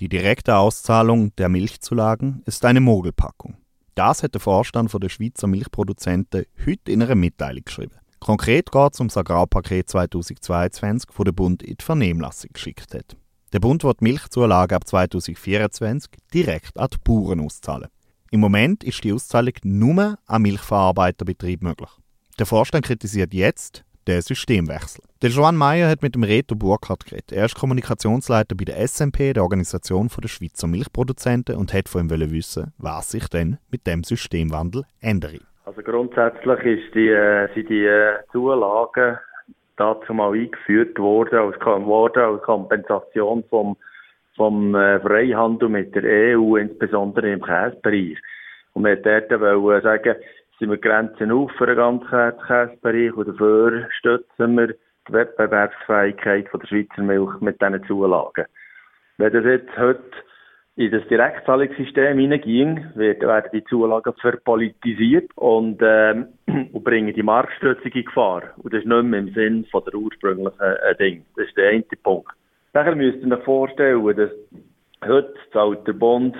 Die direkte Auszahlung der Milchzulagen ist eine Mogelpackung. Das hat der Vorstand der Schweizer Milchproduzenten heute in einer Mitteilung geschrieben. Konkret geht es um das Agrarpaket 2022, das der Bund in die Vernehmlassung geschickt hat. Der Bund wird Milchzulagen ab 2024 direkt an die Bauern auszahlen. Im Moment ist die Auszahlung nur an Milchverarbeiterbetrieb möglich. Der Vorstand kritisiert jetzt den Systemwechsel. Der Joan Meyer hat mit dem Reto Burkhardt geredet. Er ist Kommunikationsleiter bei der SMP, der Organisation der Schweizer Milchproduzenten, und hat von ihm wissen, was sich denn mit dem Systemwandel ändert. Also grundsätzlich ist die, äh, sind die äh, Zulagen dazu mal eingeführt worden als, worden als Kompensation vom, vom äh, Freihandel mit der EU, insbesondere im Käsebereich. Und wir wollten sagen, sind wir Grenzen auf für den ganzen Käsebereich und dafür stützen wir die Wettbewerbsfähigkeit von der Schweizer Milch mit diesen Zulagen. Wenn das jetzt heute in das Direktzahlungssystem hineinging, werden die Zulagen verpolitisiert und, ähm, und bringen die Marktstützung in Gefahr. Und das ist nicht mehr im Sinn von der ursprünglichen äh, Ding. Das ist der eine Punkt. Nachher müsst ihr euch vorstellen, dass heute zahlt der Bund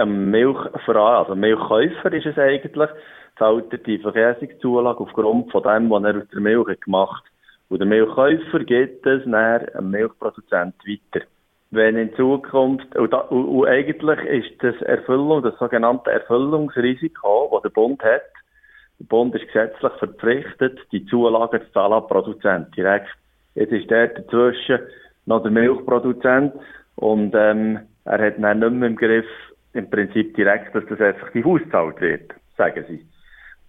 ein Milchverein, also Milchkäufer ist es eigentlich, zahlt die Verkäsungszulage aufgrund von dem, was er aus der Milch gemacht hat. Und der Milchkäufer gibt es dann einem Milchproduzent weiter wenn in Zukunft, und, da, und, und eigentlich ist das Erfüllung, das sogenannte Erfüllungsrisiko, das der Bund hat, der Bund ist gesetzlich verpflichtet, die Zulagen zu zahlen an Produzent direkt. Jetzt ist der dazwischen noch der Milchproduzent und ähm, er hat dann nicht mehr im Griff, im Prinzip direkt, dass das effektiv ausgezahlt wird, sagen sie.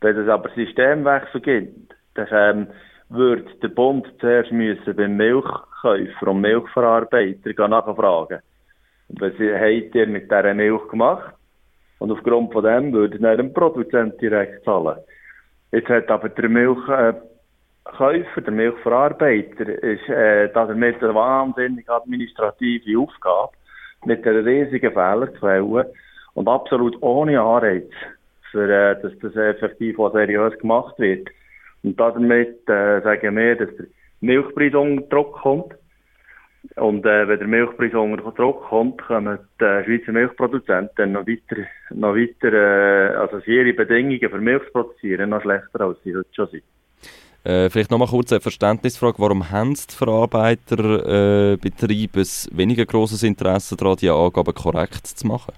Wenn es aber Systemwechsel gibt, dann ähm, würde der Bund zuerst müssen beim Milchkäufer und Milchverarbeiter nachfragen. Was habt ihr mit dieser Milch gemacht? Und aufgrund von dem würde dann ein Produzent direkt zahlen. Jetzt hat aber der Milchkäufer, der Milchverarbeiter, ist äh, damit eine wahnsinnig administrative Aufgabe mit einer riesigen Fehlerquelle und absolut ohne Anreiz, für, äh, dass das effektiv auch seriös gemacht wird. Und damit äh, sagen wir, dass der Milchpreis unter Druck kommt. Und äh, wenn der Milchpreis unter Druck kommt, können die äh, Schweizer Milchproduzenten noch weiter, noch weiter äh, also ihre Bedingungen für Milch zu produzieren, noch schlechter als sie heute schon sind. Äh, vielleicht nochmal kurz eine Verständnisfrage. Warum haben die Verarbeiterbetriebe äh, ein weniger grosses Interesse daran, diese Angaben korrekt zu machen?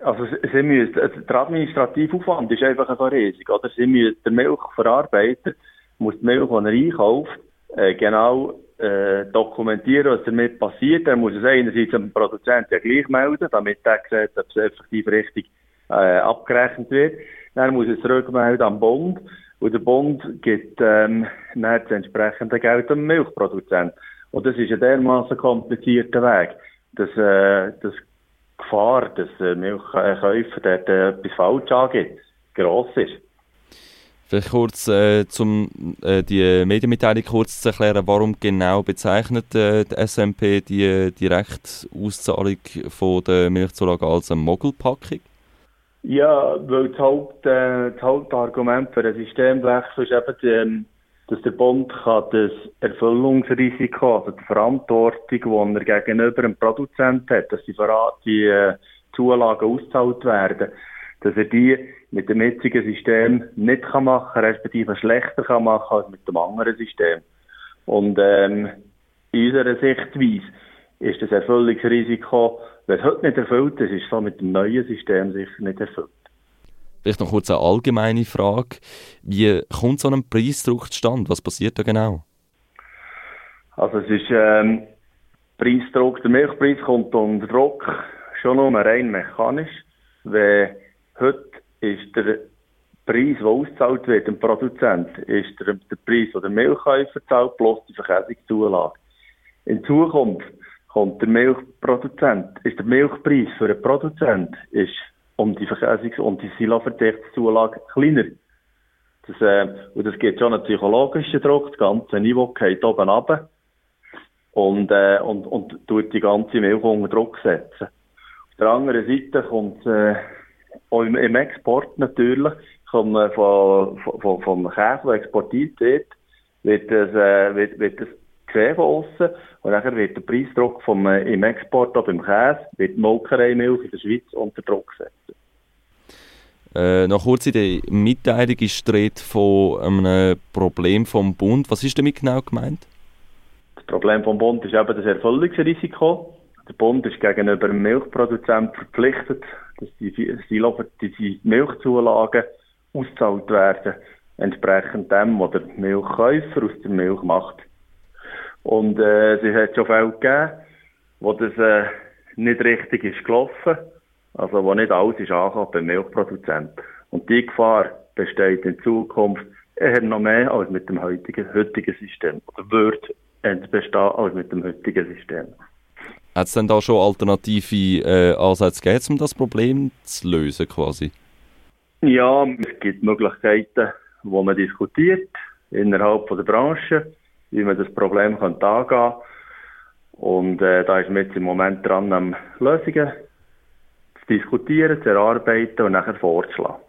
Also sie müssen, also der administrative Aufwand ist einfach so riesig, oder? Sie müssen, der Milchverarbeiter muss die Milch, die er einkauft, äh, genau äh, dokumentieren, was damit passiert. Er muss es einerseits dem Produzenten ja gleich melden, damit er sieht, ob es effektiv richtig äh, abgerechnet wird. Dann muss es zurückmelden am Bund und der Bund gibt ähm, dann das entsprechende Geld dem Milchproduzenten. Und das ist ein dermaßen komplizierter Weg, dass, äh, dass Gefahr, dass der Milchkäufer dort äh, etwas falsch angeht, gross ist. Vielleicht kurz, äh, um äh, die Medienmitteilung kurz zu erklären, warum genau bezeichnet äh, die SMP die Direktauszahlung von der Milchzulage als eine Mogelpackung? Ja, weil das, Haupt, äh, das Hauptargument für den Systemwechsel ist eben, die, ähm, dass der Bund kann das Erfüllungsrisiko, also die Verantwortung, die er gegenüber dem Produzent hat, dass die, die äh, Zulagen ausgezahlt werden, dass er die mit dem jetzigen System nicht kann machen, respektive schlechter kann machen als mit dem anderen System. Und ähm, in unserer Sichtweise ist das Erfüllungsrisiko, wenn es heute nicht erfüllt ist, ist so mit dem neuen System sicher nicht erfüllt. Vielleicht noch kurz eine allgemeine Frage. Wie kommt so ein Preisdruck zustande? Was passiert da genau? Also es ist ähm, Preisdruck, der Milchpreis kommt unter Druck schon nur rein mechanisch. Weil heute ist der Preis, der ausgezahlt wird, dem Produzent, ist der, der Preis, den der Milchkäufer zahlt, plus die Verkäsungszulage. In Zukunft kommt der Milchproduzent, ist der Milchpreis für den Produzent ist um die Verkäsungs- und die Siloverdichtszulage kleiner. Das, äh, und das gibt schon einen psychologischen Druck, das ganze Niveau geht oben runter und, äh, und, und tut die ganze Milch unter Druck setzen. Auf der anderen Seite kommt äh, auch im, im Export natürlich, kommt, äh, von, von, vom Käse, der exportiert wird, wird das, äh, wird, wird das gesehen von außen. Und dann wird der Preisdruck vom, äh, im Export, auch beim Käse, wird die Molkereimilch in der Schweiz unter Druck gesetzt. Äh, noch kurz in der Mitteilung ist die Rede von einem Problem vom Bund. Was ist damit genau gemeint? Das Problem vom Bund ist eben das Erfüllungsrisiko. Der Bund ist gegenüber dem Milchproduzenten verpflichtet, dass die, die Milchzulagen ausgezahlt werden, entsprechend dem, was der Milchkäufer aus der Milch macht. Und äh, es hat schon Fälle gegeben, wo das äh, nicht richtig ist gelaufen, also wo nicht alles ist angekommen beim Milchproduzenten. Und die Gefahr besteht in Zukunft eher noch mehr als mit dem heutigen, heutigen System. Oder wird bestehen als mit dem heutigen System. Hat es denn da schon alternative äh, Ansätze gegeben, um das Problem zu lösen quasi? Ja, es gibt Möglichkeiten, wo man diskutiert innerhalb von der Branche, wie man das Problem könnte angehen Und äh, da ist man jetzt im Moment dran, um Lösungen zu diskutieren, zu erarbeiten und nachher vorzuschlagen.